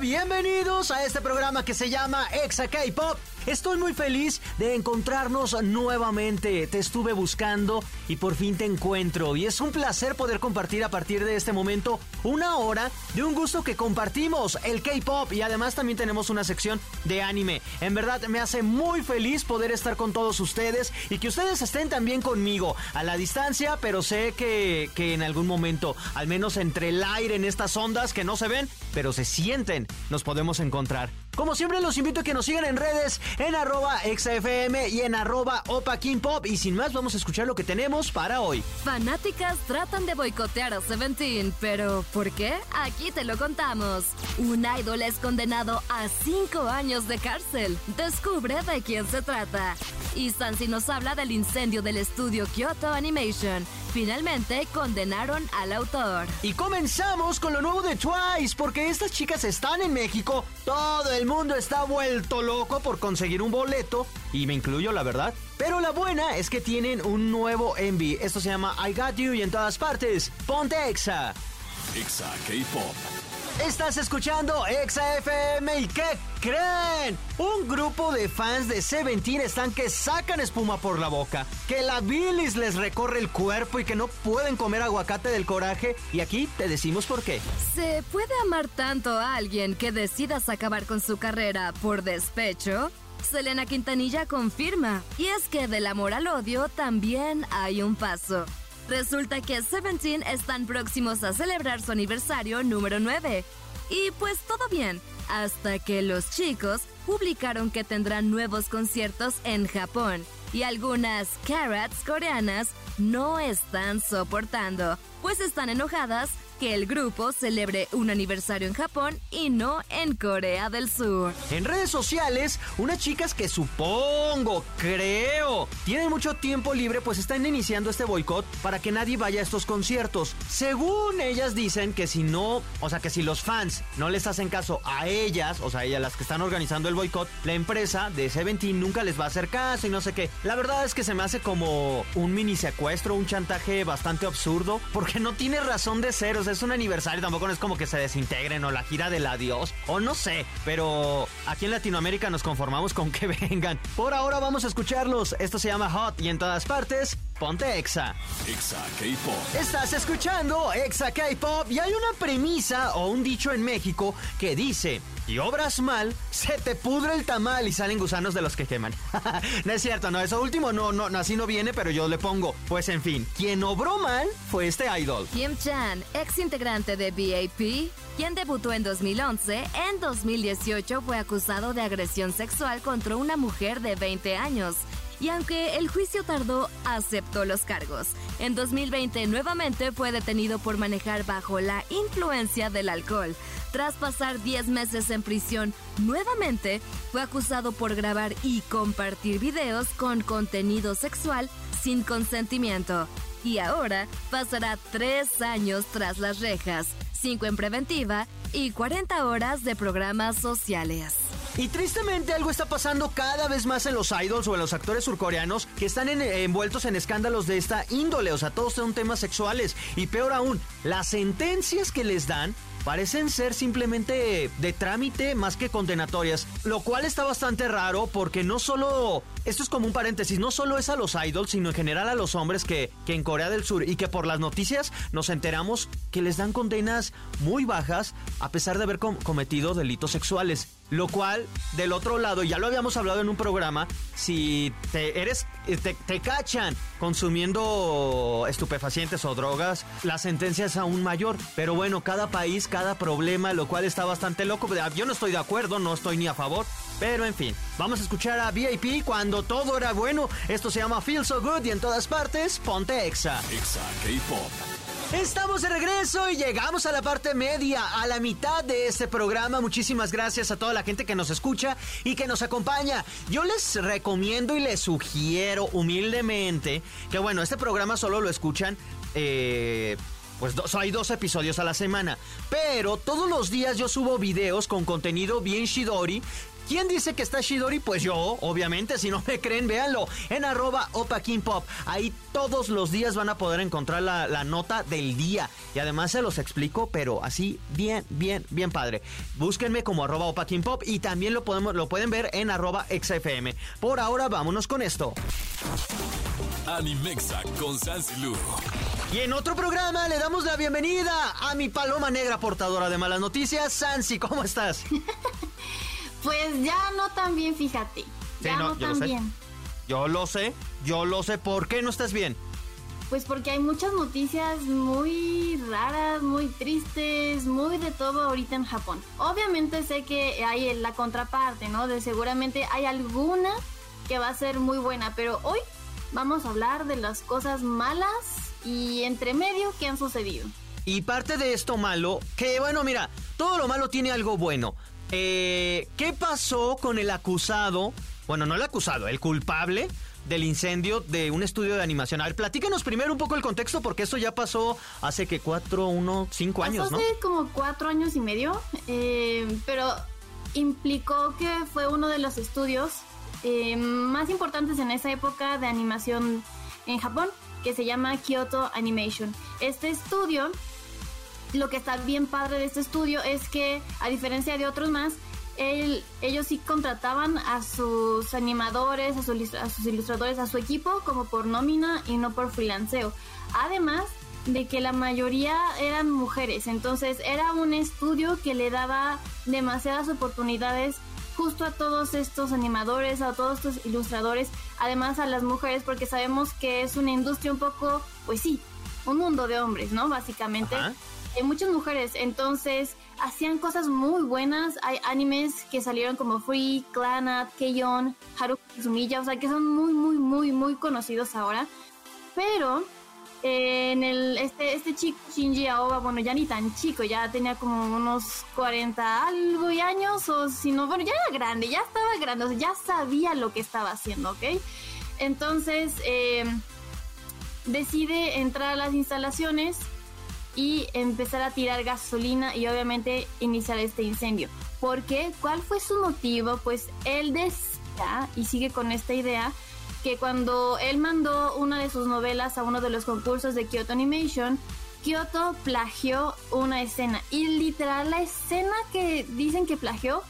Bienvenidos a este programa que se llama Exa K-Pop. Estoy muy feliz de encontrarnos nuevamente. Te estuve buscando y por fin te encuentro. Y es un placer poder compartir a partir de este momento una hora de un gusto que compartimos, el K-Pop. Y además también tenemos una sección de anime. En verdad me hace muy feliz poder estar con todos ustedes y que ustedes estén también conmigo a la distancia, pero sé que, que en algún momento, al menos entre el aire en estas ondas que no se ven, pero se sienten, nos podemos encontrar. Como siempre los invito a que nos sigan en redes en arroba exafm y en arroba opa Pop. Y sin más vamos a escuchar lo que tenemos para hoy. Fanáticas tratan de boicotear a Seventeen, pero ¿por qué? Aquí te lo contamos. Un idol es condenado a 5 años de cárcel. Descubre de quién se trata. Y Sansi nos habla del incendio del estudio Kyoto Animation. Finalmente condenaron al autor. Y comenzamos con lo nuevo de Twice, porque estas chicas están en México. Todo el mundo está vuelto loco por conseguir un boleto, y me incluyo la verdad. Pero la buena es que tienen un nuevo envy. Esto se llama I Got You y en todas partes. Ponte Exa. Exa K-Pop. Estás escuchando Exa FM y ¿qué creen? Un grupo de fans de Seventeen están que sacan espuma por la boca, que la bilis les recorre el cuerpo y que no pueden comer aguacate del coraje. Y aquí te decimos por qué. ¿Se puede amar tanto a alguien que decidas acabar con su carrera por despecho? Selena Quintanilla confirma, y es que del amor al odio también hay un paso. Resulta que Seventeen están próximos a celebrar su aniversario número 9. Y pues todo bien, hasta que los chicos publicaron que tendrán nuevos conciertos en Japón. Y algunas carats coreanas no están soportando, pues están enojadas que el grupo celebre un aniversario en Japón y no en Corea del Sur. En redes sociales, unas chicas que supongo, creo, tienen mucho tiempo libre pues están iniciando este boicot para que nadie vaya a estos conciertos. Según ellas dicen que si no, o sea que si los fans no les hacen caso a ellas, o sea, ellas las que están organizando el boicot, la empresa de Seventeen nunca les va a hacer caso y no sé qué. La verdad es que se me hace como un mini secuestro, un chantaje bastante absurdo, porque no tiene razón de ser, sea, es un aniversario, tampoco no es como que se desintegren o la gira del adiós, o no sé, pero aquí en Latinoamérica nos conformamos con que vengan. Por ahora vamos a escucharlos, esto se llama Hot y en todas partes, ponte Exa. Exa K-Pop. Estás escuchando Exa K-Pop y hay una premisa o un dicho en México que dice, y obras mal, se te pudre el tamal y salen gusanos de los que queman. no es cierto, no, eso último no, no, así no viene, pero yo le pongo. Pues en fin, quien obró mal fue este idol. Kim Chan, ex integrante de BAP, quien debutó en 2011, en 2018 fue acusado de agresión sexual contra una mujer de 20 años. Y aunque el juicio tardó, aceptó los cargos. En 2020 nuevamente fue detenido por manejar bajo la influencia del alcohol. Tras pasar 10 meses en prisión, nuevamente fue acusado por grabar y compartir videos con contenido sexual sin consentimiento. Y ahora pasará 3 años tras las rejas, 5 en preventiva y 40 horas de programas sociales. Y tristemente algo está pasando cada vez más en los idols o en los actores surcoreanos que están en- envueltos en escándalos de esta índole. O sea, todos son temas sexuales. Y peor aún, las sentencias que les dan parecen ser simplemente de trámite más que condenatorias, lo cual está bastante raro porque no solo, esto es como un paréntesis, no solo es a los idols, sino en general a los hombres que, que en Corea del Sur y que por las noticias nos enteramos que les dan condenas muy bajas a pesar de haber com- cometido delitos sexuales. Lo cual, del otro lado, ya lo habíamos hablado en un programa, si te eres te, te cachan consumiendo estupefacientes o drogas, la sentencia es aún mayor. Pero bueno, cada país, cada problema, lo cual está bastante loco. Yo no estoy de acuerdo, no estoy ni a favor. Pero en fin, vamos a escuchar a VIP cuando todo era bueno. Esto se llama Feel So Good y en todas partes, ponte Exa. Exa K-Pop. Estamos de regreso y llegamos a la parte media, a la mitad de este programa. Muchísimas gracias a toda la gente que nos escucha y que nos acompaña. Yo les recomiendo y les sugiero humildemente que, bueno, este programa solo lo escuchan. Eh, pues hay dos episodios a la semana. Pero todos los días yo subo videos con contenido bien Shidori ¿Quién dice que está Shidori? Pues yo, obviamente. Si no me creen, véanlo en arroba Opa Pop. Ahí todos los días van a poder encontrar la, nota del día. Y además se los explico, pero así bien, bien, bien padre. Búsquenme como arroba Opa Pop y también lo, podemos, lo pueden ver en arroba XFM. Por ahora, vámonos con esto. Animexa con Sansilu. Y en otro programa le damos la bienvenida a mi paloma negra portadora de malas noticias. Sansi, ¿cómo estás? Pues ya no tan bien, fíjate. Ya no, tan bien. Yo lo sé, yo lo sé. ¿Por qué no estás bien? Pues porque hay muchas noticias muy raras, muy tristes, muy de todo ahorita en Japón. Obviamente sé que hay la contraparte, ¿no? De seguramente hay alguna que va a ser muy buena, pero hoy vamos a hablar de las cosas malas y entre medio que han sucedido. Y parte de esto malo, que bueno, mira, todo lo malo tiene algo bueno. Eh, ¿Qué pasó con el acusado? Bueno, no el acusado, el culpable del incendio de un estudio de animación. A ver, platícanos primero un poco el contexto, porque eso ya pasó hace que cuatro, uno, cinco años, ¿no? Hace como cuatro años y medio, eh, pero implicó que fue uno de los estudios eh, más importantes en esa época de animación en Japón, que se llama Kyoto Animation. Este estudio lo que está bien padre de este estudio es que, a diferencia de otros más, ellos sí contrataban a sus animadores, a, sus ilustradores, a su equipo como por nómina y no por freelanceo. Además de que la mayoría eran mujeres, entonces era un estudio que le daba demasiadas oportunidades justo a todos estos animadores, a todos estos ilustradores, además a las mujeres, porque sabemos que es una industria un poco, pues sí, un mundo de hombres, ¿no? Básicamente muchas mujeres, entonces hacían cosas muy buenas. Hay animes que salieron como Free, Clanat, Keion, Haruki Sumiya, o sea que son muy, muy, muy, muy conocidos ahora. Pero eh, en el este este chico Shinji Aoba, bueno, ya ni tan chico, ya tenía como unos 40 algo y años, o si no, bueno, ya era grande, ya estaba grande, o sea, ya sabía lo que estaba haciendo, ¿ok? Entonces, eh, decide entrar a las instalaciones y empezar a tirar gasolina y obviamente iniciar este incendio. ¿Por qué? ¿Cuál fue su motivo? Pues él decía, y sigue con esta idea, que cuando él mandó una de sus novelas a uno de los concursos de Kyoto Animation, Kyoto plagió una escena. Y literal la escena que dicen que plagió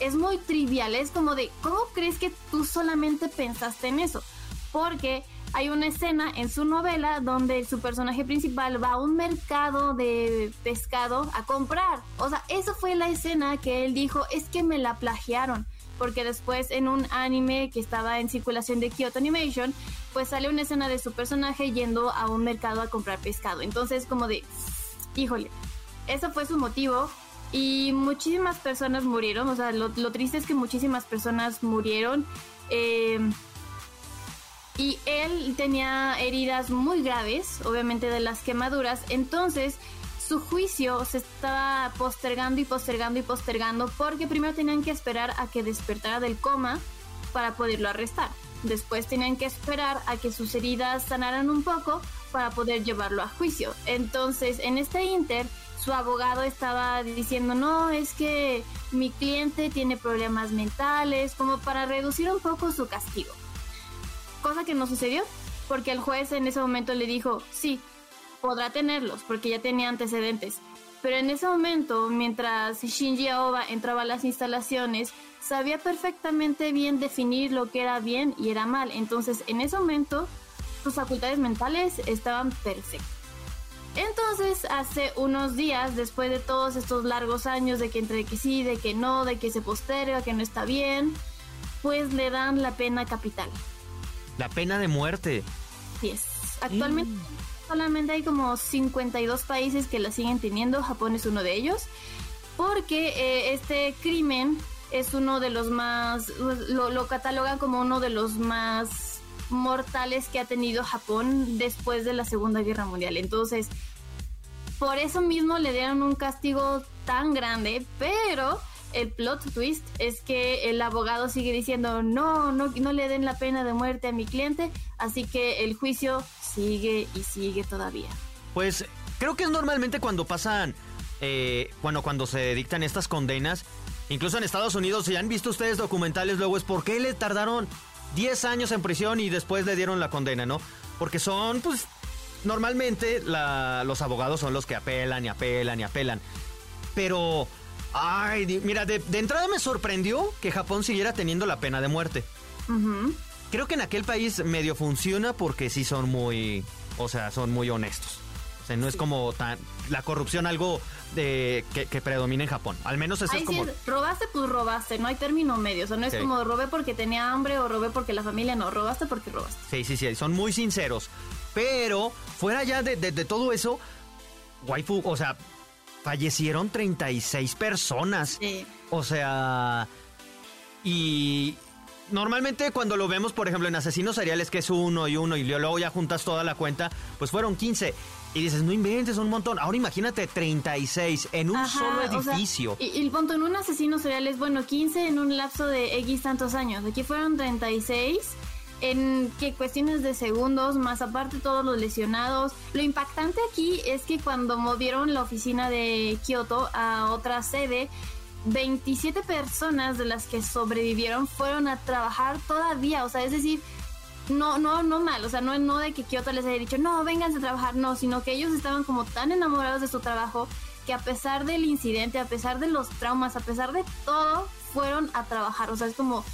es muy trivial. Es como de, ¿cómo crees que tú solamente pensaste en eso? Porque hay una escena en su novela donde su personaje principal va a un mercado de pescado a comprar. O sea, eso fue la escena que él dijo, es que me la plagiaron. Porque después en un anime que estaba en circulación de Kyoto Animation, pues sale una escena de su personaje yendo a un mercado a comprar pescado. Entonces como de, híjole, eso fue su motivo. Y muchísimas personas murieron, o sea, lo, triste es que muchísimas personas murieron. Eh, y él tenía heridas muy graves, obviamente de las quemaduras, entonces su juicio se estaba postergando y postergando y postergando porque primero tenían que esperar a que despertara del coma para poderlo arrestar. Después tenían que esperar a que sus heridas sanaran un poco para poder llevarlo a juicio. Entonces, en este inter, su abogado estaba diciendo, no, es que mi cliente tiene problemas mentales, como para reducir un poco su castigo que no sucedió, porque el juez en ese momento le dijo, sí, podrá tenerlos, porque ya tenía antecedentes. Pero en ese momento, mientras Shinji Aoba entraba a las instalaciones, sabía perfectamente bien definir lo que era bien y era mal. Entonces, en ese momento, sus facultades mentales estaban perfectas. Entonces, hace unos días, después de todos estos largos años de que entre que sí, de que no, de que se posterga, que no está bien, pues le dan la pena capital. La pena de muerte. Sí, es. Actualmente mm. solamente hay como 52 países que la siguen teniendo, Japón es uno de ellos, porque eh, este crimen es uno de los más, lo, lo catalogan como uno de los más mortales que ha tenido Japón después de la Segunda Guerra Mundial. Entonces, por eso mismo le dieron un castigo tan grande, pero el plot twist es que el abogado sigue diciendo no, no, no le den la pena de muerte a mi cliente, así que el juicio sigue y sigue todavía. Pues creo que es normalmente cuando pasan, eh, bueno, cuando se dictan estas condenas, incluso en Estados Unidos, si han visto ustedes documentales luego es por qué le tardaron 10 años en prisión y después le dieron la condena, ¿no? Porque son, pues, normalmente los abogados son los que apelan y apelan y apelan. Pero Ay, mira, de, entrada me sorprendió que Japón siguiera teniendo la pena de muerte. Creo que en aquel país medio funciona porque sí son muy, o sea, son muy honestos. O sea, no es como tan la corrupción algo de, que, predomina en Japón. Al menos eso es como... robaste, pues robaste. No hay término medio. O sea, no es como robé porque tenía hambre o robé porque la familia no. Robaste porque robaste. Sí, sí, sí. Son muy sinceros. Pero fuera ya de, de todo eso, waifu, o sea, fallecieron 36 personas. O sea, y normalmente cuando lo vemos, por ejemplo, en asesinos seriales, que es uno y uno, y luego ya juntas toda la cuenta, pues fueron 15. Y dices, no inventes un montón. Ahora imagínate 36 en un solo edificio. y, el punto en un asesino serial es, bueno, 15 en un lapso de X tantos años. Aquí fueron 36 en que cuestiones de segundos, más aparte todos los lesionados. Lo impactante aquí es que cuando movieron la oficina de Kioto a otra sede, 27 personas de las que sobrevivieron fueron a trabajar todavía, o sea, es decir, no, no, no mal, o sea, no, no de que Kioto les haya dicho, no, vénganse a trabajar, no, sino que ellos estaban como tan enamorados de su trabajo que a pesar del incidente, a pesar de los traumas, a pesar de todo, fueron a trabajar, o sea, es como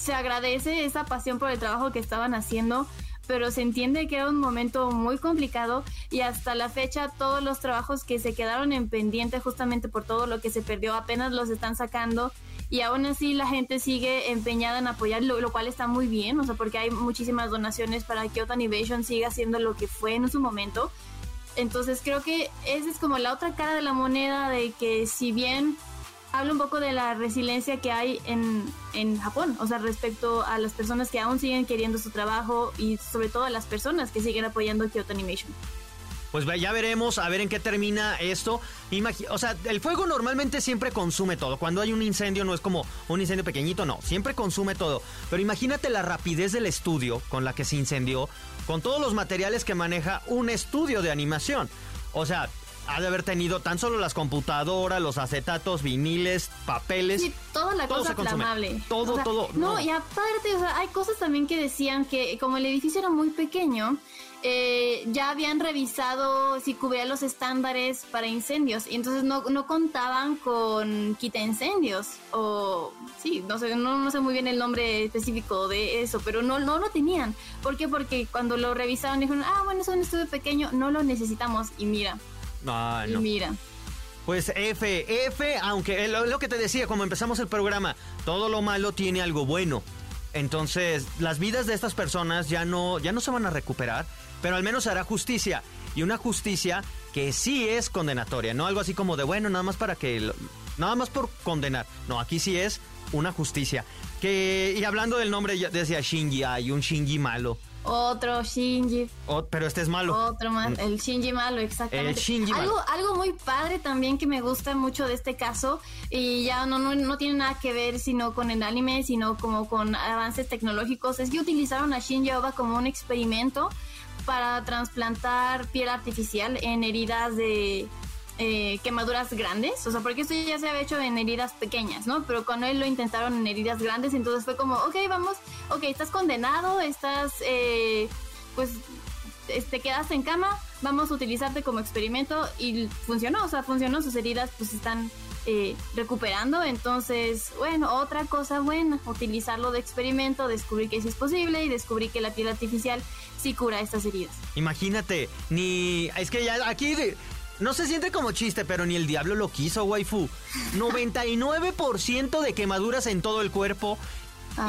se agradece esa pasión por el trabajo que estaban haciendo, pero se entiende que era un momento muy complicado y hasta la fecha todos los trabajos que se quedaron en pendiente justamente por todo lo que se perdió apenas los están sacando y aún así la gente sigue empeñada en apoyar, lo, cual está muy bien, o sea, porque hay muchísimas donaciones para que Kyoto Animation siga haciendo lo que fue en su momento. Entonces creo que esa es como la otra cara de la moneda de que si bien habla un poco de la resiliencia que hay en, en Japón, o sea, respecto a las personas que aún siguen queriendo su trabajo y sobre todo a las personas que siguen apoyando Kyoto Animation. Pues ya veremos a ver en qué termina esto. o sea, el fuego normalmente siempre consume todo. Cuando hay un incendio no es como un incendio pequeñito, no, siempre consume todo. Pero imagínate la rapidez del estudio con la que se incendió, con todos los materiales que maneja un estudio de animación. O sea, ha de haber tenido tan solo las computadoras, los acetatos, viniles, papeles. Sí, toda la cosa flamable. Todo, todo. No, y aparte, o sea, hay cosas también que decían que como el edificio era muy pequeño, eh, ya habían revisado si cubría los estándares para incendios y entonces no, no contaban con quita incendios o sí, no sé, no, no, sé muy bien el nombre específico de eso, pero no, no lo tenían. ¿Por qué? Porque cuando lo revisaron dijeron, ah, bueno, es un estudio pequeño, no lo necesitamos y mira, no, y mira. Pues F, F, aunque lo, lo que te decía, como empezamos el programa, todo lo malo tiene algo bueno. Entonces, las vidas de estas personas ya no, ya no se van a recuperar, pero al menos se hará justicia. Y una justicia que sí es condenatoria, no algo así como de, bueno, nada más para que... Nada más por condenar. No, aquí sí es una justicia. Que, y hablando del nombre, decía Shinji, hay un Shinji malo. Otro Shinji. pero este es malo. Otro más, el Shinji malo, exactamente. El Shinji algo, algo muy padre también que me gusta mucho de este caso, y ya no, no, no tiene nada que ver sino con el anime, sino como con avances tecnológicos, es que utilizaron a Shinji Oba como un experimento para trasplantar piel artificial en heridas de eh, quemaduras grandes, o sea, porque esto ya se había hecho en heridas pequeñas, ¿no? Pero con él lo intentaron en heridas grandes, entonces fue como, ok, vamos, ok, estás condenado, estás, eh, pues, te quedas en cama, vamos a utilizarte como experimento y funcionó, o sea, funcionó, sus heridas pues están eh, recuperando, entonces, bueno, otra cosa buena, utilizarlo de experimento, descubrir que sí es posible y descubrir que la piel artificial sí cura estas heridas. Imagínate, ni, es que ya aquí no se siente como chiste, pero ni el diablo lo quiso, waifu. 99% de quemaduras en todo el cuerpo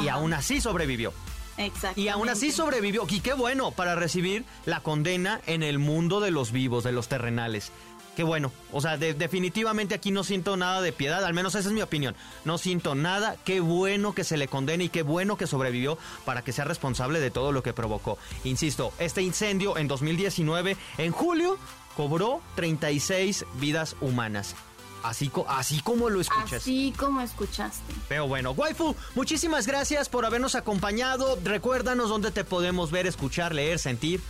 y aún así sobrevivió. Exacto. Y aún así sobrevivió. Y qué bueno para recibir la condena en el mundo de los vivos, de los terrenales. Qué bueno. O sea, definitivamente aquí no siento nada de piedad, al menos esa es mi opinión. No siento nada. Qué bueno que se le condene y qué bueno que sobrevivió para que sea responsable de todo lo que provocó. Insisto, este incendio en 2019, en julio, cobró 36 vidas humanas. Así, así como lo escuchas. Así como escuchaste. Pero bueno, waifu, muchísimas gracias por habernos acompañado. Recuérdanos dónde te podemos ver, escuchar, leer, sentir.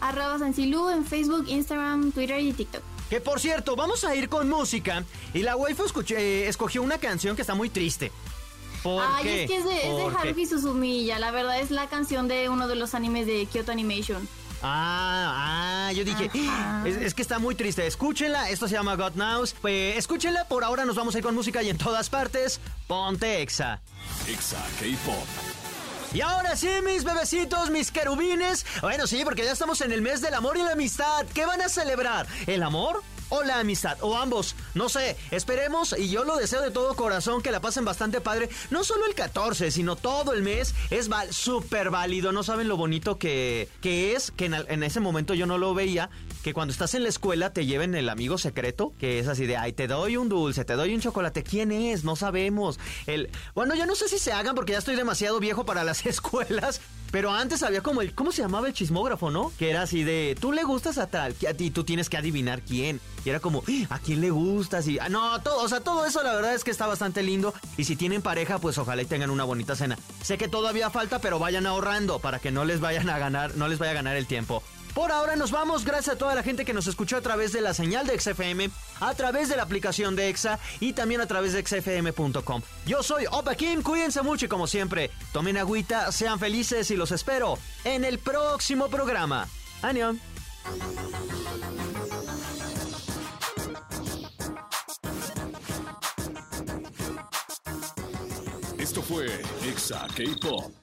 Arroba en Facebook, Instagram, Twitter y TikTok. Que por cierto, vamos a ir con música. Y la waifu eh, escogió una canción que está muy triste. ¿Por Ay, es que es de, es de Haruhi Suzumiya. La verdad es la canción de uno de los animes de Kyoto Animation. Ah, ah, yo dije, es, que está muy triste. Escúchenla, esto se llama God Knows. Pues escúchenla, por ahora nos vamos a ir con música y en todas partes, ponte Exa. Exa K-Pop. Y ahora sí, mis bebecitos, mis querubines. Bueno, sí, porque ya estamos en el mes del amor y la amistad. ¿Qué van a celebrar? ¿El amor? O la amistad, o ambos, no sé, esperemos y yo lo deseo de todo corazón que la pasen bastante padre, no solo el 14, sino todo el mes, es súper válido, no saben lo bonito que, que es, que en, ese momento yo no lo veía, que cuando estás en la escuela te lleven el amigo secreto, que es así de, ay, te doy un dulce, te doy un chocolate, ¿quién es? No sabemos. El, bueno, yo no sé si se hagan porque ya estoy demasiado viejo para las escuelas, pero antes había como el, ¿cómo se llamaba el chismógrafo, no? Que era así de, tú le gustas a tal, ti tú tienes que adivinar quién. Y era como, ¿a quién le gustas? Y, ah, no, todo, o sea, todo eso la verdad es que está bastante lindo. Y si tienen pareja, pues ojalá y tengan una bonita cena. Sé que todavía falta, pero vayan ahorrando para que no les vayan a ganar, no les vaya a ganar el tiempo. Por ahora nos vamos, gracias a toda la gente que nos escuchó a través de la señal de XFM, a través de la aplicación de EXA y también a través de xfm.com. Yo soy Opa Kim, cuídense mucho y como siempre, tomen agüita, sean felices y los espero en el próximo programa. ¡Anión! Fue Exa K-Pop